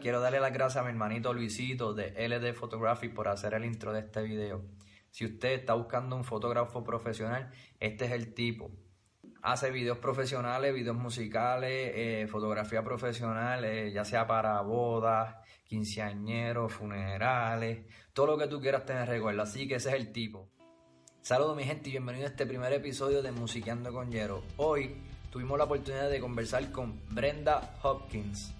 quiero darle las gracias a mi hermanito Luisito de LD Photography por hacer el intro de este video. Si usted está buscando un fotógrafo profesional, este es el tipo. Hace videos profesionales, videos musicales, eh, fotografía profesional, eh, ya sea para bodas, quinceañeros, funerales, todo lo que tú quieras tener recuerdo. Así que ese es el tipo. Saludos mi gente y bienvenido a este primer episodio de Musiqueando con Yero. Hoy tuvimos la oportunidad de conversar con Brenda Hopkins.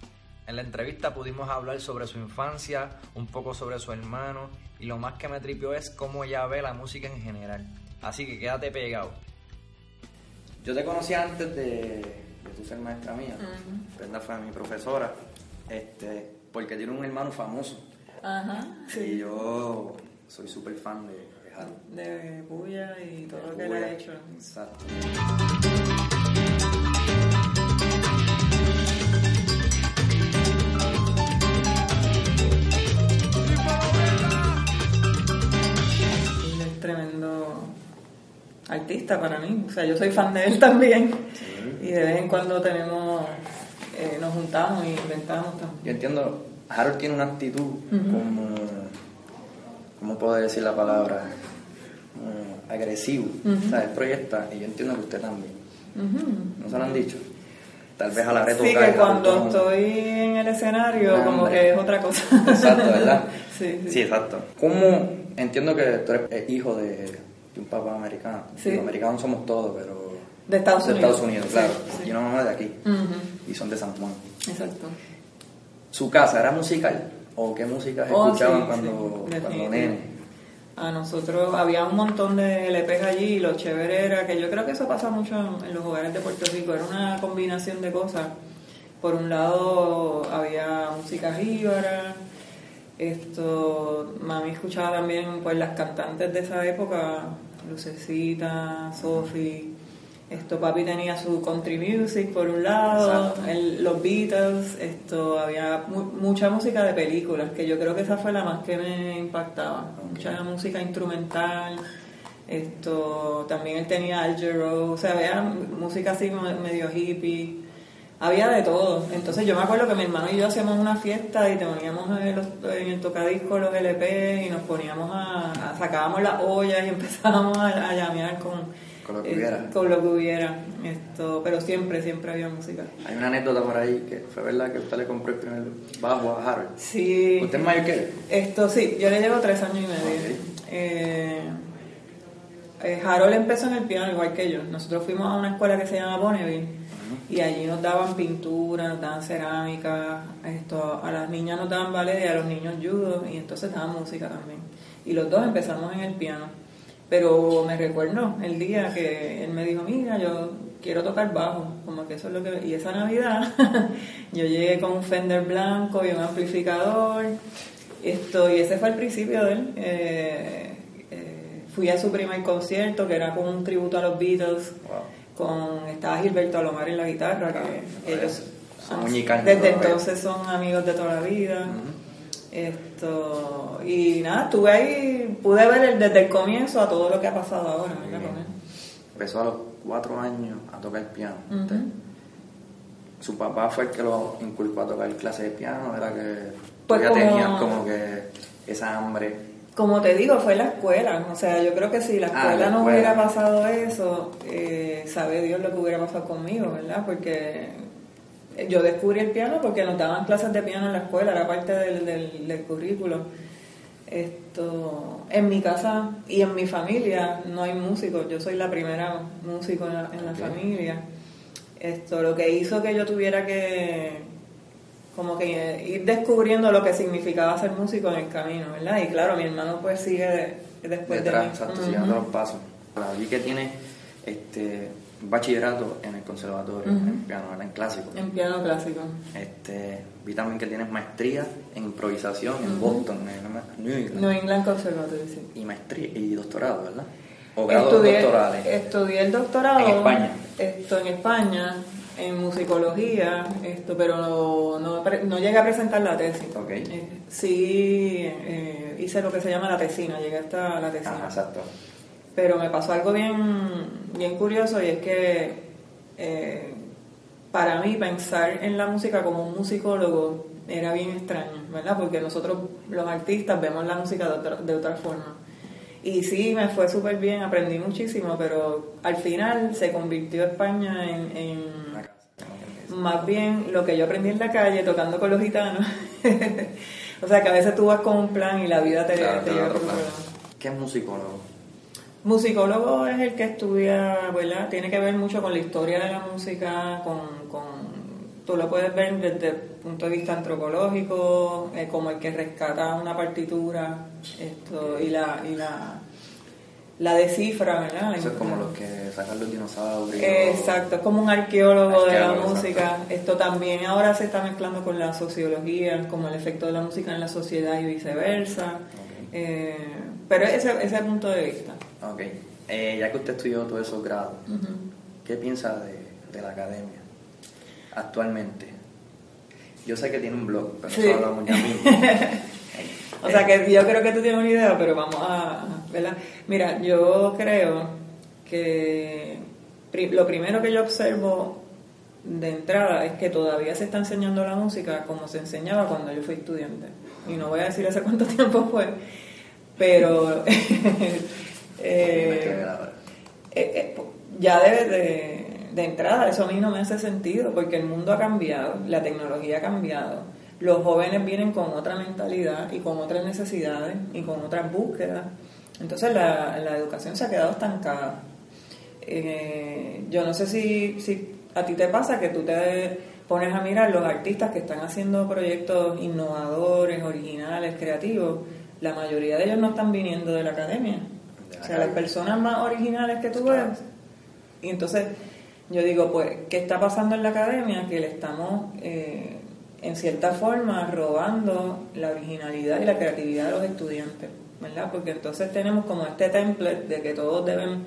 En la entrevista pudimos hablar sobre su infancia, un poco sobre su hermano y lo más que me tripió es cómo ella ve la música en general. Así que quédate pegado. Yo te conocí antes de, de tu ser maestra mía. Brenda fue mi profesora, este, porque tiene un hermano famoso. Ajá, Y yo soy súper fan de, de Harold. de Puya y todo lo que le ha hecho. Exacto. Artista para mí. O sea, yo soy fan de él también. Y de vez en cuando tenemos, eh, nos juntamos y inventamos también. Yo entiendo, Harold tiene una actitud como, ¿cómo puedo decir la palabra? Como agresivo. O sea, él proyecta y yo entiendo que usted también. ¿No se lo han dicho? Tal vez a la Sí, retocar. que cuando estoy en el escenario, No, como hombre. que es otra cosa. Exacto, ¿verdad? Sí, sí. Sí, exacto. ¿Cómo? Entiendo que tú eres eh, hijo de, de un papá americano. Sí. Los americanos somos todos, pero... De Estados de Unidos. Estados Unidos, claro. sí. Y una mamá de aquí. Y son de San Juan. Exacto. ¿Su casa era musical? ¿O qué música Oh, escuchaban cuando, cuando nene? A nosotros había un montón de LPs allí y lo chévere era que yo creo que eso pasa mucho en, en los hogares de Puerto Rico, era una combinación de cosas. Por un lado había música jíbara, esto, mami escuchaba también pues las cantantes de esa época, Lucecita, Sophie, esto papi tenía su country music por un lado, el- los Beatles, esto había mu- mucha música de películas, que yo creo que esa fue la más que me impactaba, mucha música instrumental, esto también él tenía Al Jarreau, o sea, había música así me- medio hippie, había de todo. Entonces yo me acuerdo que mi hermano y yo hacíamos una fiesta y te poníamos en, los- en el tocadisco los LP y nos poníamos a, a- sacábamos las ollas y empezábamos a, a llamear con Con lo que eh, hubiera. con lo que hubiera. Esto, pero siempre, siempre había música. Hay una anécdota por ahí que fue verdad que usted le compró el primer bajo a Harold. Sí. ¿Usted es mayor que él? Esto sí, yo le llevo tres años y medio. Ok. Eh, eh, Harold empezó en el piano igual que yo. Nosotros fuimos a una escuela que se llama Bonneville y allí nos daban pintura, nos daban cerámica, esto, a las niñas nos daban ballet y a los niños judo y entonces daban música también. Y los dos empezamos en el piano. Pero me recuerdo el día que él me dijo, mira, yo quiero tocar bajo, como que eso es lo que... Y esa Navidad yo llegué con un Fender blanco y un amplificador, esto, y ese fue el principio de él. Eh, eh, fui a su primer concierto, que era como un tributo a los Beatles, Wow. Con estaba Gilberto Alomar en la guitarra, que Ah, ellos son desde entonces son amigos de toda la vida. Esto, y nada, estuve ahí, pude ver el- desde el comienzo a todo lo que ha pasado ahora, ¿verdad? Con él. Empezó a los cuatro años a tocar piano. Ujú. Su papá fue el que lo inculcó a tocar clases de piano, era que Pues ya como- tenía como que esa hambre. Como te digo, fue la escuela. O sea, yo creo que si la Ah, escuela la no escuela. hubiera pasado eso, eh, sabe Dios lo que hubiera pasado conmigo, ¿verdad? Porque yo descubrí el piano porque nos daban clases de piano en la escuela, era parte del, del, del currículo. Esto, en mi casa y en mi familia no hay músicos, yo soy la primera músico en la, en la familia. Esto, lo que hizo que yo tuviera que como que ir descubriendo lo que significaba ser músico en el camino, ¿verdad? Y claro, mi hermano pues sigue después Detrás, de mí. exacto, Ujú. siguiendo los pasos. La vi que tiene este bachillerato en el conservatorio, Ujú. en piano, ¿verdad? en clásico. En piano clásico. Este, vi también que tienes maestría en improvisación en. Boston, en New England. New England Conservatory, sí. Y maestría y doctorado, ¿verdad? O grados Estudié, doctorales. estudié el doctorado En España. Esto en España, en musicología, esto, pero no, no, no llegué a presentar la tesis. Ok. Eh, sí, eh, hice lo que se llama la tesina, llegué hasta la tesina. Ajá, exacto. Pero me pasó algo bien, bien curioso y es que eh, para mí pensar en la música como un musicólogo era bien extraño, ¿verdad? Porque nosotros los artistas vemos la música de otra, de otra forma. Y sí, me fue súper bien, aprendí muchísimo, pero al final se convirtió España en, en Acá, como quien dice. Más bien lo que yo aprendí en la calle tocando con los gitanos. o sea que a veces tú vas con un plan y la vida te, Claro, te lleva otro por otro plan. ¿Qué es musicólogo? Musicólogo es el que estudia, ¿verdad? Tiene que ver mucho con la historia de la música, con, con- tú lo puedes ver desde el punto de vista antropológico, eh, como el que rescata una partitura esto, y la y la, la descifra, ¿verdad? Eso es como los que sacan los dinosaurios. Exacto, es como un arqueólogo de la música. Esto también ahora se está mezclando con la sociología, como el efecto de la música en la sociedad y viceversa. Eh, pero ese, ese punto de vista. Ok. Eh, ya que usted estudió todos esos grados. ¿qué piensa de, de la academia actualmente? Yo sé que tiene un blog, pero Sí. eso hablamos ya mismo. O sea que yo creo que tú tienes una idea, pero vamos a, ¿verdad? Mira, yo creo que lo primero que yo observo de entrada es que todavía se está enseñando la música como se enseñaba cuando yo fui estudiante. Y no voy a decir hace cuánto tiempo fue, pero eh, eh, eh, ya debe de, de entrada, eso a mí no me hace sentido, porque el mundo ha cambiado, la tecnología ha cambiado, los jóvenes vienen con otra mentalidad y con otras necesidades y con otras búsquedas. Entonces la, la educación se ha quedado estancada. Eh, yo no sé si, si a ti te pasa que tú te pones a mirar los artistas que están haciendo proyectos innovadores, originales, creativos. La mayoría de ellos no están viniendo de la academia. O sea, las personas más originales que tú ves. Y entonces yo digo, pues, ¿qué está pasando en la academia? Que le estamos, eh, en cierta forma, robando la originalidad y la creatividad de los estudiantes, ¿verdad? Porque entonces tenemos como este template de que todos deben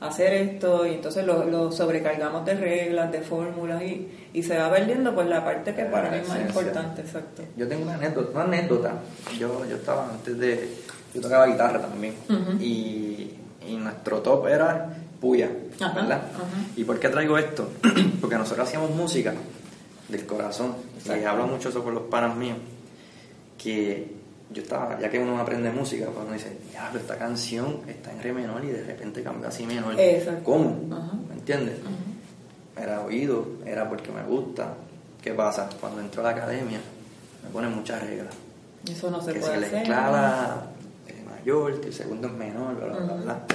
hacer esto y entonces lo, lo sobrecargamos de reglas, de fórmulas y, y se va perdiendo pues la parte que para mí es más importante, exacto. Yo tengo una anécdota, una anécdota. Yo, yo estaba antes de. Yo tocaba guitarra también. Y, y nuestro top era Puya, ¿verdad? ajá. ¿Y por qué traigo esto? Porque nosotros hacíamos música del corazón. Y hablo mucho eso con los panas míos. Que yo estaba, ya que uno aprende música, pues uno dice, diablo, esta canción está en re menor y de repente cambia así menor. Exacto. ¿Cómo? Ajá. ¿Me entiendes? Era oído, era porque me gusta. ¿Qué pasa? Cuando entro a la academia, me ponen muchas reglas. Eso no se que puede si la hacer. escala es mayor, que el segundo es menor, bla, bla, bla, bla.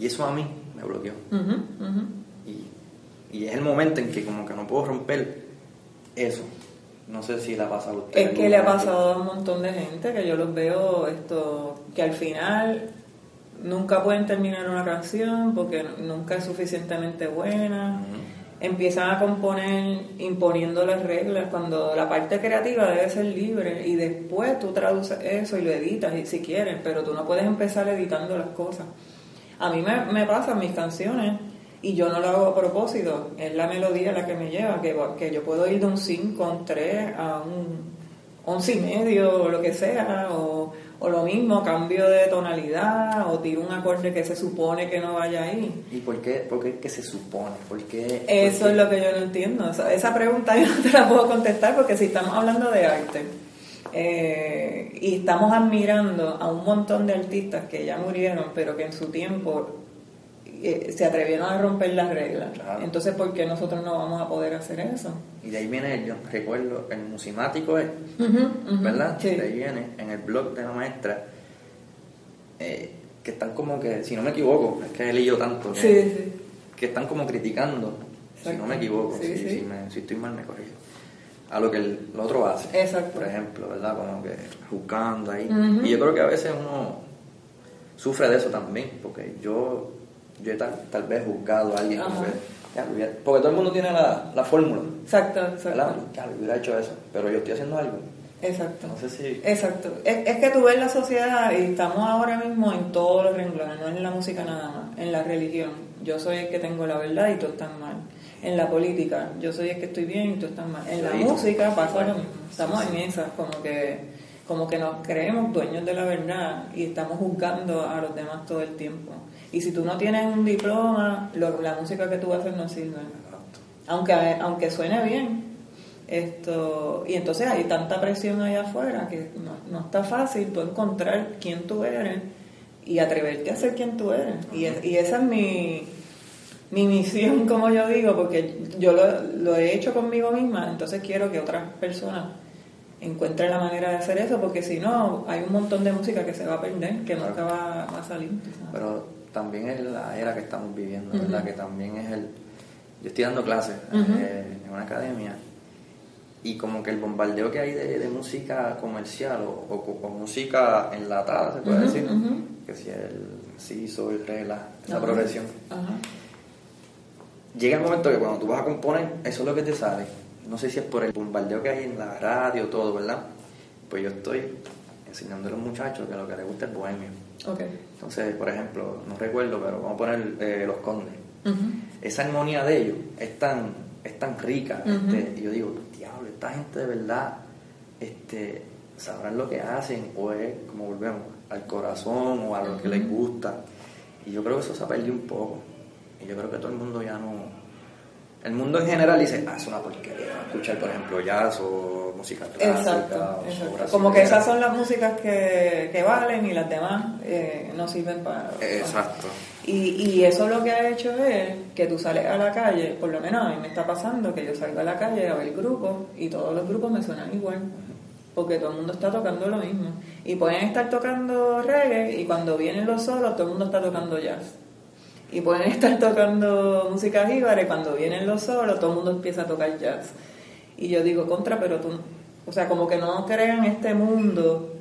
Y eso a mí me bloqueó. Ujú. Y, y es el momento en que como que no puedo romper eso. No sé si le ha pasado a usted. Es que le ha pasado a un montón de gente que yo los veo esto que al final nunca pueden terminar una canción porque nunca es suficientemente buena. Empiezan a componer imponiendo las reglas cuando la parte creativa debe ser libre y después tú traduces eso y lo editas si quieres, pero tú no puedes empezar editando las cosas. A mí me, me pasan mis canciones y yo no lo hago a propósito, es la melodía la que me lleva, que, que yo puedo ir de un 5 a un 3 a un 11 y medio o lo que sea, o, o lo mismo, cambio de tonalidad o tiro un acorde que se supone que no vaya ahí. ¿Y por qué, por qué que se supone? ¿Por qué, Eso por es lo que yo no entiendo. Esa, esa pregunta yo no te la puedo contestar porque si estamos hablando de arte eh, y estamos admirando a un montón de artistas que ya murieron, pero que en su tiempo eh, se atrevieron a romper las reglas. Claro. Entonces, ¿por qué nosotros no vamos a poder hacer eso? Y de ahí viene, yo recuerdo, el musimático es, ¿verdad? Sí. De ahí viene, en el blog de la maestra, eh, que están como que, si no me equivoco, es que he leído tanto, que, Sí, sí. que están como criticando, si no me equivoco, si, me- si estoy mal me corrijo, a lo que el, otro hace. Exacto. Por ejemplo, ¿verdad? Como que juzgando ahí. Y yo creo que a veces uno sufre de eso también, porque yo, yo he tal, tal vez juzgado a alguien que porque todo el mundo tiene la, la fórmula, Exacto, exacto. Ya, hubiera hecho eso, pero yo estoy haciendo algo. Exacto. No sé si... Exacto. Es, es que tú ves la sociedad y estamos ahora mismo en todos los renglones, no en la música nada más, en la religión. Yo soy el que tengo la verdad y tú estás mal. En la política, yo soy el que estoy bien y tú estás mal. En la Sí, música pasa lo mismo. Estamos sí, sí. en esas, como que, como que nos creemos dueños de la verdad y estamos juzgando a los demás todo el tiempo. Y si tú no tienes un diploma, lo- la música que tú haces no sirve. Aunque aunque suene bien. Esto y entonces hay tanta presión allá afuera que no, no está fácil tú encontrar quién tú eres y atreverte a ser quien tú eres. Y, es- y esa es mi mi misión como yo digo porque yo lo, lo he hecho conmigo misma entonces quiero que otras personas encuentren la manera de hacer eso porque si no hay un montón de música que se va a perder que Claro. nunca va, va a salir. Pero también es la era que estamos viviendo, Ujú. ¿verdad? Que también es el... Yo estoy dando clases eh, en una academia y como que el bombardeo que hay de, de música comercial o, o- o música enlatada, se puede decir, que si el sí, sol, re, la, esa progresión. Llega el momento que cuando tú vas a componer, eso es lo que te sale. No sé si es por el bombardeo que hay en la radio, todo, ¿verdad? Pues yo estoy enseñando a los muchachos que lo que les gusta es bohemio. ok Entonces, por ejemplo, no recuerdo, pero vamos a poner eh, Los Condes. Esa armonía de ellos es tan, es tan rica. Este, y yo digo, diablo, esta gente de verdad este, sabrán lo que hacen o es, como volvemos, al corazón o a lo que les gusta. Y yo creo que eso se ha perdido un poco. Y yo creo que todo el mundo ya no... El mundo en general dice, ah, es una porquería. Escuchar, por ejemplo, jazz o música clásica. Exacto, o exacto. Como que esas son las músicas que, que valen y las demás eh, no sirven para... Exacto. Y, y eso lo que ha hecho es que tú sales a la calle, por lo menos a mí me está pasando que yo salgo a la calle a ver grupos y todos los grupos me suenan igual. Porque todo el mundo está tocando lo mismo. Y pueden estar tocando reggae y cuando vienen los solos todo el mundo está tocando jazz. Y pueden estar tocando música jíbara y cuando vienen los solos todo el mundo empieza a tocar jazz. Y yo digo, contra, pero tú, o sea, como que no crean este mundo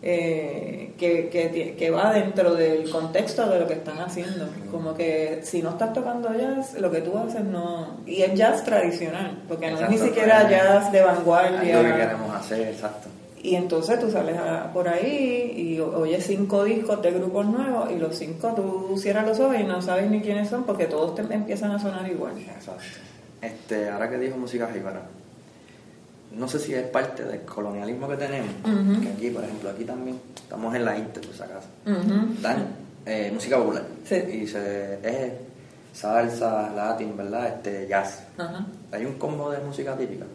eh, que, que, que va dentro del contexto de lo que están haciendo. Como que si no estás tocando jazz, lo que tú haces no... Y es jazz tradicional, porque no es ni siquiera pues, jazz de Es lo que vanguardia. queremos hacer, exacto. Y entonces tú sales a- por ahí y oyes cinco discos de grupos nuevos y los cinco tú cierras los ojos y no sabes ni quiénes son porque todos te empiezan a sonar igual. Exacto. Este, ahora que dijo música jíbara, no sé si es parte del colonialismo que tenemos, Ujú. que aquí, por ejemplo, aquí también estamos en la Inter, por si acaso, Ujú. dan eh, música popular Sí. y se, es salsa, latín, ¿verdad? Este, jazz. Hay un combo de música típica.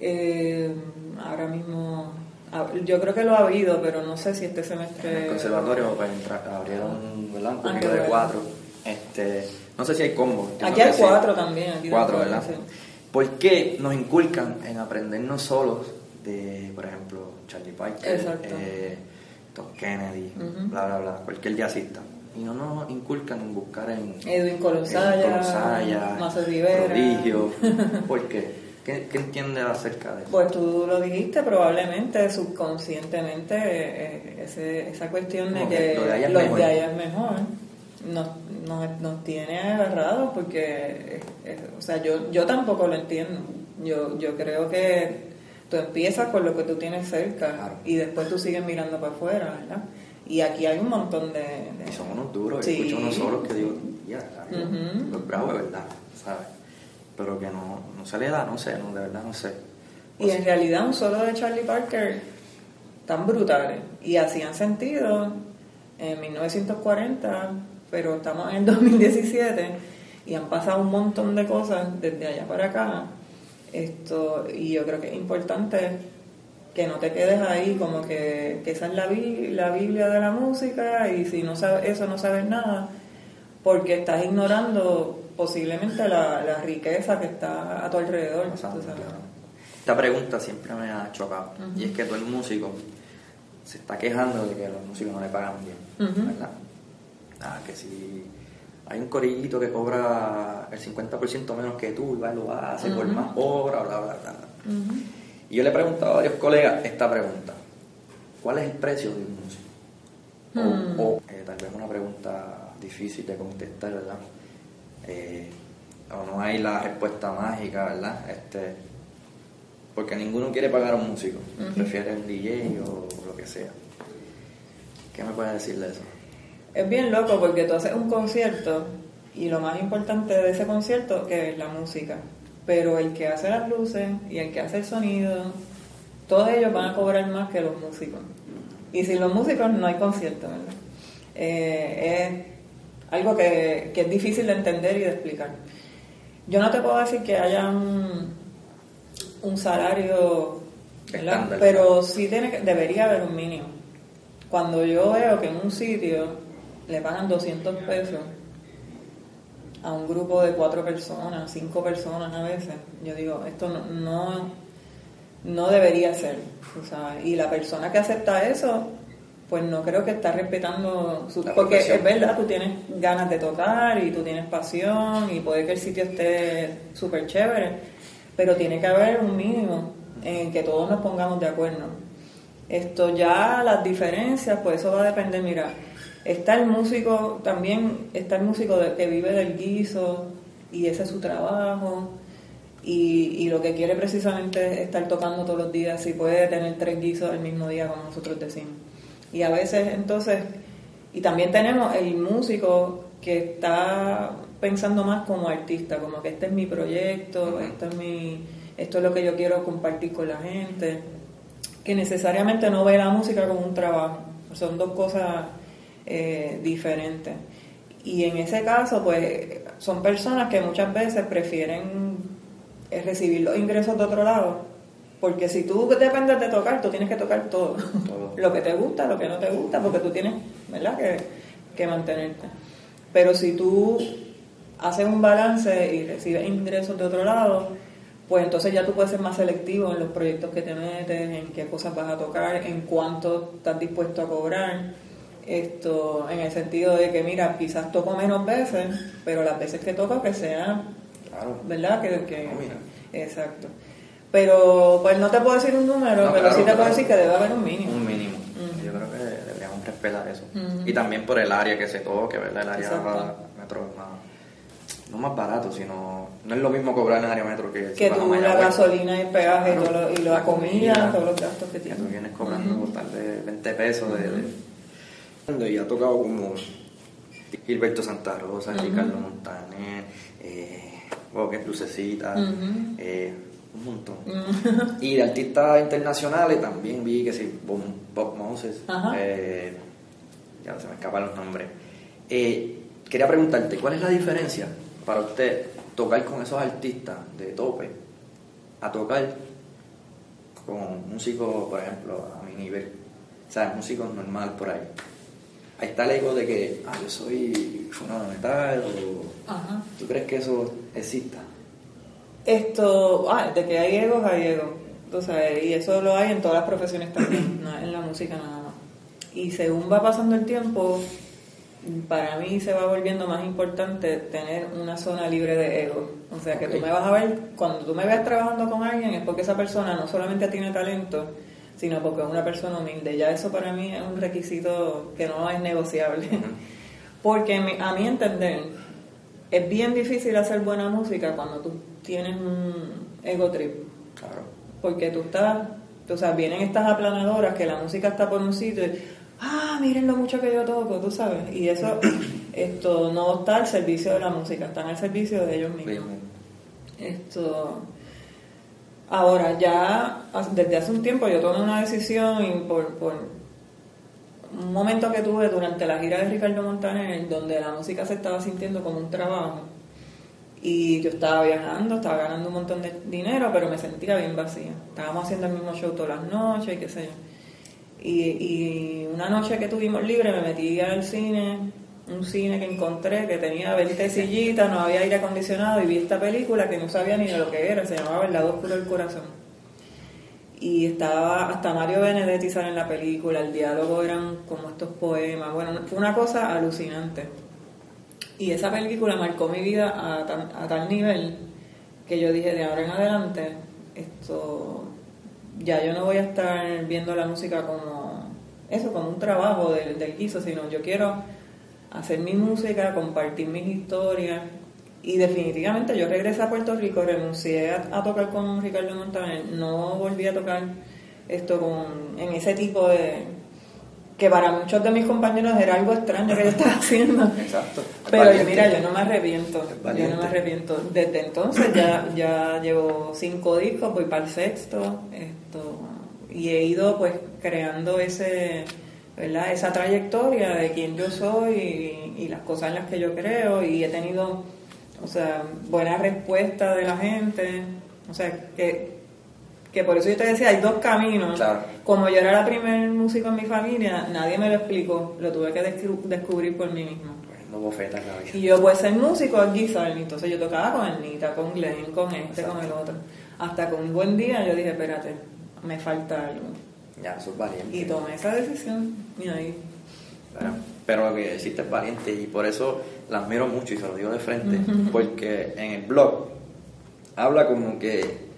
Eh, ahora mismo, ah, yo creo que lo ha habido, pero no sé si este En semestre. el conservatorio pues, abrieron ¿verdad? un Ah, poquito de cuatro. Este, no sé si hay combo. Aquí hay cuatro también. Aquí Cuatro, ¿verdad? sí. ¿Por qué nos inculcan en aprendernos solos de, por ejemplo, Charlie Parker, eh, Tom Kennedy, bla, bla, bla, cualquier jazzista? Y no nos inculcan en buscar en Edwin Colosaya, Colosaya, Mazo Rivera. Prodigio. ¿Por qué? ¿Qué, qué entiendes acerca de eso? Pues tú lo dijiste, probablemente subconscientemente, eh, ese- esa cuestión de que que lo de allá es los mejor. de allá es mejor, nos, nos, nos tiene agarrados porque, eh, eh, o sea, yo, yo tampoco lo entiendo. Yo, yo creo que tú empiezas con lo que tú tienes cerca Claro. y después tú sigues mirando para afuera, ¿verdad? Y aquí hay un montón de... de- Y son unos duros, Sí. escucho unos solos que digo, ya, rayos, Ujú. los bravos de verdad, ¿sabes? Pero que no, no se le da, no sé, no, de verdad no sé. Y en realidad un solo de Charlie Parker tan brutales y hacían sentido en 1940, pero estamos en el 2017 y han pasado un montón de cosas desde allá para acá. Esto y yo creo que es importante que no te quedes ahí como que, que esa es la, la Biblia de la música y si no sabes eso no sabes nada porque estás ignorando posiblemente la, la riqueza que está a tu alrededor. Pasando, tú sabes. claro. Esta pregunta siempre me ha chocado. Ujú. Y es que todo el músico se está quejando de que los músicos no le pagan bien. Ujú. ¿Verdad? Ah, que si hay un corillito que cobra el 50% menos que tú y va y lo hace por Ujú. más obra, bla, bla, bla. Y yo le he preguntado a varios colegas esta pregunta. ¿Cuál es el precio de un músico? O, Hmm. o, eh, tal vez una pregunta difícil de contestar, ¿verdad? Eh, o no hay la respuesta mágica, ¿verdad? Este, porque ninguno quiere pagar a un músico, prefiere un DJ o lo que sea. ¿Qué me puedes decir de eso? Es bien loco porque tú haces un concierto y lo más importante de ese concierto que es la música. Pero el que hace las luces y el que hace el sonido, todos ellos van a cobrar más que los músicos. Y sin los músicos no hay concierto, ¿verdad? Eh, algo que, que es difícil de entender y de explicar. Yo no te puedo decir que haya un, un salario, ¿verdad? Pero sí tiene que, debería haber un mínimo. Cuando yo veo que en un sitio le pagan 200 pesos a un grupo de cuatro personas, cinco personas a veces, yo digo, esto no, no, no debería ser. tú sabes. Y la persona que acepta eso, pues no creo que está respetando su... Porque es verdad, tú tienes ganas de tocar y tú tienes pasión y puede que el sitio esté súper chévere, pero tiene que haber un mínimo en que todos nos pongamos de acuerdo. Esto ya, las diferencias, pues eso va a depender, mira, está el músico, también está el músico que vive del guiso y ese es su trabajo y, y lo que quiere precisamente es estar tocando todos los días, si puede tener tres guisos el mismo día, como nosotros decimos. Y a veces entonces, y también tenemos el músico que está pensando más como artista, como que este es mi proyecto, esto es mi, esto es lo que yo quiero compartir con la gente, que necesariamente no ve la música como un trabajo, son dos cosas eh, diferentes. Y en ese caso, pues son personas que muchas veces prefieren eh, recibir los ingresos de otro lado, porque si tú dependes de tocar, tú tienes que tocar todo, Todo. lo que te gusta, lo que no te gusta, porque tú tienes, ¿verdad?, que, que mantenerte. Pero si tú haces un balance y recibes ingresos de otro lado, pues entonces ya tú puedes ser más selectivo en los proyectos que te metes, en qué cosas vas a tocar, en cuánto estás dispuesto a cobrar. Esto, en el sentido de que, mira, quizás toco menos veces, pero las veces que toco que sean Claro. ¿verdad? Que, que- Ah. Exacto. Pero pues no te puedo decir un número, No, pero claro, sí te puedo decir que debe haber un mínimo. Un mínimo. Yo creo que deberíamos respetar eso. Y también por el área que se toque, ¿verdad? El área metro es más, no más barato, sino no es lo mismo cobrar en el área metro que Que tú la gasolina y el peaje y, todo lo- y la La comida, comida. todos los gastos que Que tú tienes. vienes cobrando tal vez 20 pesos de, de- Y ha tocado como Gilberto Santa Rosa, Ricardo Montaner, eh, Lucecita, eh, un montón. Y de artistas internacionales también vi que sí, Bob, Bob Moses, eh, ya se me escapan los nombres. Eh, quería preguntarte, ¿cuál es la diferencia para usted tocar con esos artistas de tope a tocar con músicos, por ejemplo, a mi nivel? O sea, músicos normal por ahí. Ahí está el ego de que, ah, yo soy fulano de tal, o... Ajá. ¿Tú crees que eso exista? Esto, ah, de que hay egos, hay egos. Tú sabes, y eso lo hay en todas las profesiones también, no en la música nada más. Y según va pasando el tiempo, para mí se va volviendo más importante tener una zona libre de ego. O sea, que Ok. tú me vas a ver, cuando tú me veas trabajando con alguien es porque esa persona no solamente tiene talento, sino porque es una persona humilde. Ya eso para mí es un requisito que no es negociable. Porque a mi entender, es bien difícil hacer buena música cuando tú tienes un ego trip. Claro. Porque tú estás, tú sabes, vienen estas aplanadoras que la música está por un sitio y, ah, miren lo mucho que yo toco, tú sabes. Y eso, esto no está al servicio de la música, está al servicio de ellos mismos. Esto. Ahora, ya desde hace un tiempo yo tomé una decisión y por, por un momento que tuve durante la gira de Ricardo Montaner, donde la música se estaba sintiendo como un trabajo. Y yo estaba viajando, estaba ganando un montón de dinero, pero me sentía bien vacía. Estábamos haciendo el mismo show todas las noches y qué sé yo. Y, y una noche que tuvimos libre me metí al cine, un cine que encontré que tenía 20 sillitas, no había aire acondicionado y vi esta película que no sabía ni de lo que era, se llamaba El lado oscuro del corazón. Y estaba hasta Mario Benedetti sale en la película, el diálogo eran como estos poemas, bueno, fue una cosa alucinante. Y esa película marcó mi vida a, tan- a tal nivel que yo dije de ahora en adelante esto ya yo no voy a estar viendo la música como eso, como un trabajo del, del guiso, sino yo quiero hacer mi música, compartir mis historias. Y definitivamente yo regresé a Puerto Rico, renuncié a, tocar con Ricardo Montaner, no volví a tocar esto con, en ese tipo de, que para muchos de mis compañeros era algo extraño que yo estaba haciendo. Exacto. Pero yo, mira, yo no me arrepiento. Yo no me arrepiento. Desde entonces ya, ya llevo cinco discos, voy para el sexto. Esto, y he ido pues creando ese, ¿verdad? esa trayectoria de quién yo soy y, y las cosas en las que yo creo. Y he tenido, o sea, buena respuesta de la gente. O sea, que que por eso yo te decía, hay dos caminos. Como yo era la primer músico en mi familia, nadie me lo explicó, lo tuve que descubrir por mí mismo. y yo pues ser músico aquí, ¿sabes? Entonces yo tocaba con Anita, con Glenn, con este, con el otro. Hasta que un buen día yo dije, espérate, me falta algo. Ya, eso es valiente. Y tomé esa decisión y ahí. Pero lo que hiciste es valiente y por eso la admiro mucho y se lo digo de frente, porque en el blog habla como que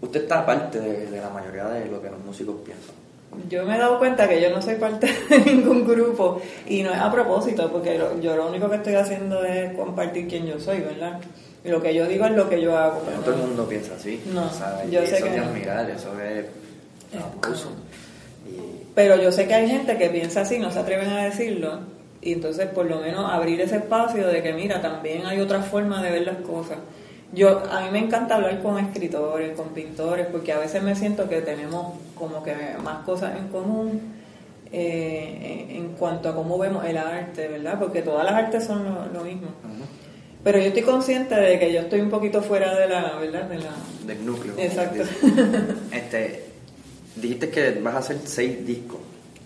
usted está parte de, la mayoría de lo que los músicos piensan. Yo me he dado cuenta que yo no soy parte de ningún grupo y no es a propósito, porque yo lo único que estoy haciendo es compartir quién yo soy, ¿verdad? Y lo que yo digo es lo que yo hago. Pero no todo el mundo piensa así. No, yo sé eso que es admirar, eso es aplauso. Pero yo sé que hay gente que piensa así, no se atreven a decirlo, y entonces por lo menos abrir ese espacio de que mira, también hay otra forma de ver las cosas. Yo, a mí me encanta hablar con escritores, con pintores, porque a veces me siento que tenemos como que más cosas en común eh, en cuanto a cómo vemos el arte, ¿verdad? Porque todas las artes son lo, mismo. Pero yo estoy consciente de que yo estoy un poquito fuera de la, ¿verdad? De la... Del núcleo. Exacto. este, dijiste que vas a hacer seis discos.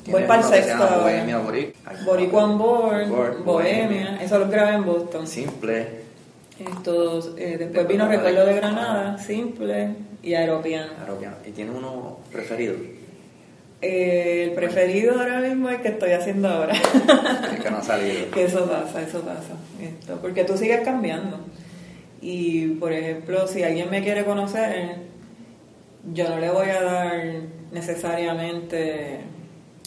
Voy para el sexto. Bohemia, Boric. Boric One Board, Bohemia. Eso lo grabé en Boston. Simple. Estos, eh, después vino Recuerdo de Granada, Simple y Aeropiano. ¿Y tiene uno preferido? Eh, el preferido ahora mismo es el que estoy haciendo ahora. el que no ha salido. que eso pasa, eso pasa. Esto, porque tú sigues cambiando. Y, por ejemplo, si alguien me quiere conocer, yo no le voy a dar necesariamente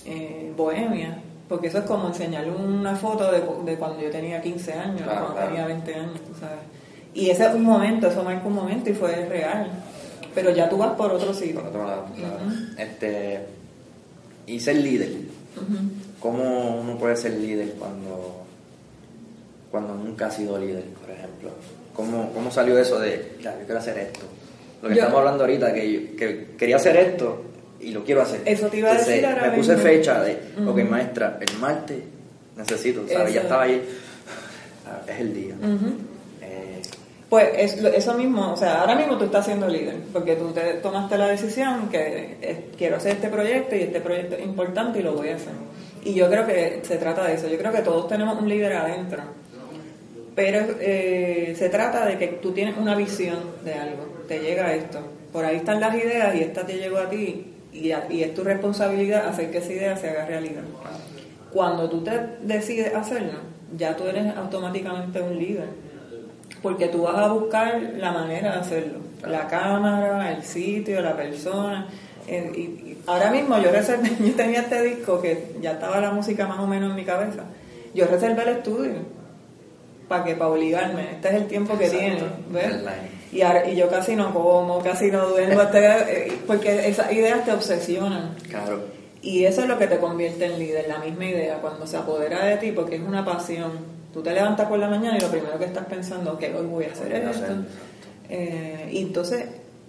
eh, bohemia, porque eso es como enseñarle una foto de, cuando yo tenía 15 años, cuando tenía 20 años, tú sabes. Y ese es un momento, eso marca un momento y fue real. Pero ya tú vas por otro sitio. Por otro lado, claro. este, y ser líder. ¿Cómo uno puede ser líder cuando, cuando nunca ha sido líder, por ejemplo? ¿Cómo, cómo salió eso de, yo quiero hacer esto? Lo que estamos hablando ahorita, que, que quería hacer esto, y lo quiero hacer. Eso te iba a decir Me puse fecha de, ok, maestra, el martes necesito, ¿sabes? Ya estaba ahí, ah, es el día. Eh, pues eso mismo, o sea, ahora mismo tú estás siendo líder, porque tú te tomaste la decisión que quiero hacer este proyecto y este proyecto es importante y lo voy a hacer. Y yo creo que se trata de eso, yo creo que todos tenemos un líder adentro, pero eh, se trata de que tú tienes una visión de algo, te llega esto, por ahí están las ideas y esta te llegó a ti y, es tu responsabilidad hacer que esa idea se haga realidad. Cuando tú te decides hacerlo, ya tú eres automáticamente un líder, porque tú vas a buscar la manera de hacerlo, la cámara, el sitio, la persona. Y, ahora mismo yo reservé, yo tenía este disco que ya estaba la música más o menos en mi cabeza. Yo reservé el estudio para que para obligarme, este es el tiempo que tiene, y, y yo casi no como, casi no duermo, eh, porque esas ideas te obsesionan. Claro. Y eso es lo que te convierte en líder, la misma idea, cuando se apodera de ti, porque es una pasión. Tú te levantas por la mañana y lo primero que estás pensando, que hoy voy a hacer esto. Eh, y entonces,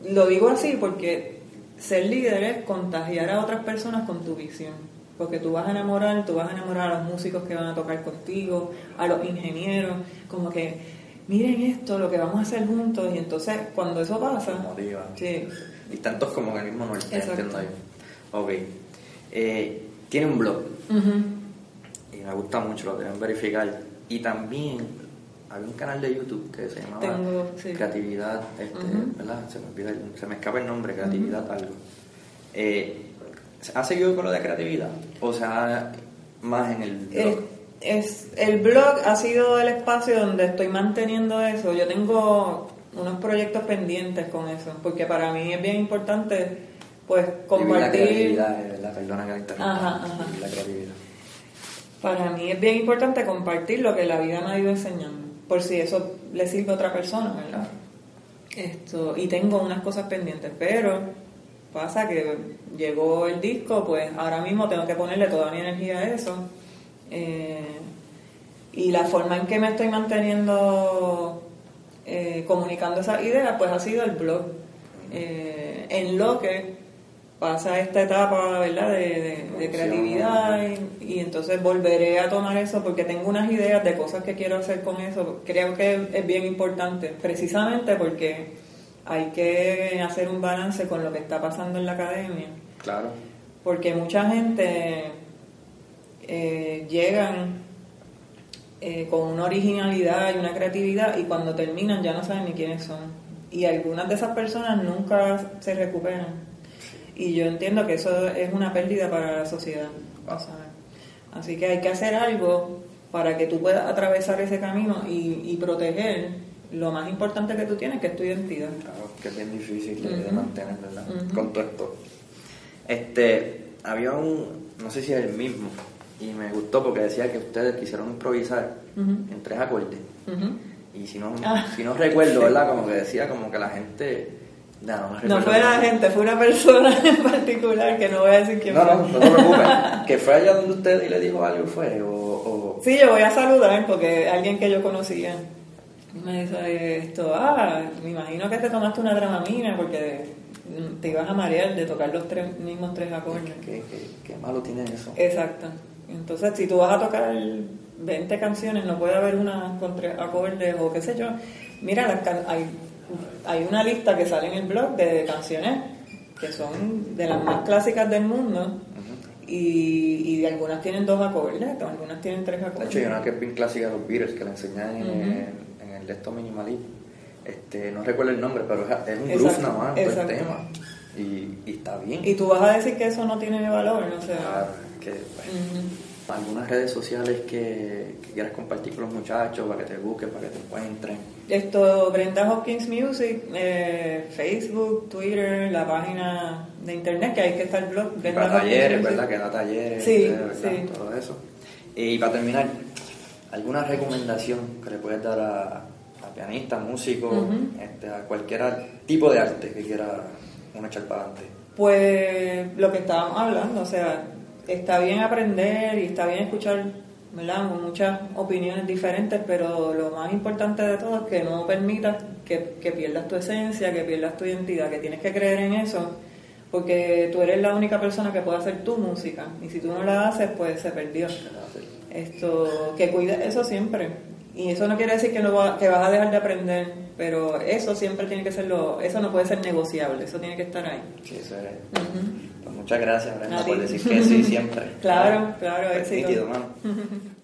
lo digo así porque ser líder es contagiar a otras personas con tu visión. Porque tú vas a enamorar, tú vas a enamorar a los músicos que van a tocar contigo, a los ingenieros, como que miren esto, lo que vamos a hacer juntos, y entonces cuando eso pasa... Motiva. Sí. Y tantos como en el mismo norte, entiendo Ok. Eh, tiene un blog. Y me gusta mucho, lo deben verificar. Y también había un canal de YouTube que se llamaba Creatividad, este, ¿verdad? Se me, olvida, se me escapa el nombre, Creatividad algo. Eh, ¿Ha seguido con lo de creatividad? O sea, más en el blog es el blog ha sido el espacio donde estoy manteniendo eso. Yo tengo unos proyectos pendientes con eso, porque para mí es bien importante pues Vivir la compartir creatividad, eh, ¿verdad? Perdona que la interrumpa. Ajá, ajá. La creatividad. Para mí es bien importante compartir lo que la vida me ha ido enseñando, por si eso le sirve a otra persona, ¿verdad? Esto, y tengo unas cosas pendientes, pero pasa que llegó el disco, pues ahora mismo tengo que ponerle toda mi energía a eso. Eh, y la forma en que me estoy manteniendo eh, comunicando esas ideas, pues ha sido el blog. Eh, en lo que pasa esta etapa ¿verdad? de, de- de creatividad y, y entonces volveré a tomar eso porque tengo unas ideas de cosas que quiero hacer con eso. Creo que es bien importante, precisamente porque hay que hacer un balance con lo que está pasando en la academia, Claro. porque mucha gente eh, llegan eh, con una originalidad y una creatividad y cuando terminan ya no saben ni quiénes son. Y algunas de esas personas nunca se recuperan. Y yo entiendo que eso es una pérdida para la sociedad. o sea, Así que hay que hacer algo para que tú puedas atravesar ese camino y, y proteger lo más importante que tú tienes, que es tu identidad. Claro, que es bien difícil de, mantener, ¿verdad? Con todo esto. Este, había un, no sé si es el mismo, y me gustó porque decía que ustedes quisieron improvisar en tres acordes. Y si no, Ah. si no recuerdo, ¿verdad? Como que decía como que la gente... No, no, No fue la gente, fue una persona en particular que no voy a decir quién No, fue. no, no te preocupes. que fue allá donde usted y le dijo algo, fue, o... o- Sí, yo voy a saludar porque alguien que yo conocía me dice esto, ah, me imagino que te tomaste una dramamina porque te ibas a marear de tocar los tres, mismos tres acordes. ¿Qué, qué, qué malo tiene eso? Exacto. Entonces, si tú vas a tocar 20 canciones, no puede haber una con tres acordes o qué sé yo. Mira, las can- hay, hay una lista que sale en el blog de canciones que son de las más clásicas del mundo y, y de algunas tienen dos acordes, algunas tienen tres De acordes. hecho, hay una que es bien clásica de los Beatles que la enseñan en, Ujú. en el de estos minimalismo. Este, no recuerdo el nombre, pero es, un groove nada más, el exacto. tema. Y, y está bien. Y tú vas a decir que eso no tiene valor, o sea. Claro, es que, bueno, ujú. algunas redes sociales que, que quieras compartir con los muchachos para que te busquen, para que te encuentren. Esto, Brenda Hopkins Music, eh, Facebook, Twitter, la página de internet, que hay que estar el blog. Brenda para Hopkins talleres, Music. ¿verdad? Que da talleres, Sí, sí. todo eso. Y para terminar, ¿alguna recomendación que le puedes dar a, a pianistas, músicos, Ujú. este, a cualquier tipo de arte que quiera uno echar para adelante? Pues lo que estábamos hablando, o sea, está bien aprender y está bien escuchar, ¿verdad? Muchas opiniones diferentes, pero lo más importante de todo es que no permitas que, que pierdas tu esencia, que pierdas tu identidad, que tienes que creer en eso, porque tú eres la única persona que puede hacer tu música, y si tú no la haces, pues se perdió. Esto, que cuides eso siempre. Y eso no quiere decir que, no va- que vas a dejar de aprender, pero eso siempre tiene que ser lo, eso no puede ser negociable, eso tiene que estar ahí. Sí, eso es. Ujú. Pues muchas gracias, Brenda, por decir que sí siempre. Claro, claro, Pues éxito. nítido, mano.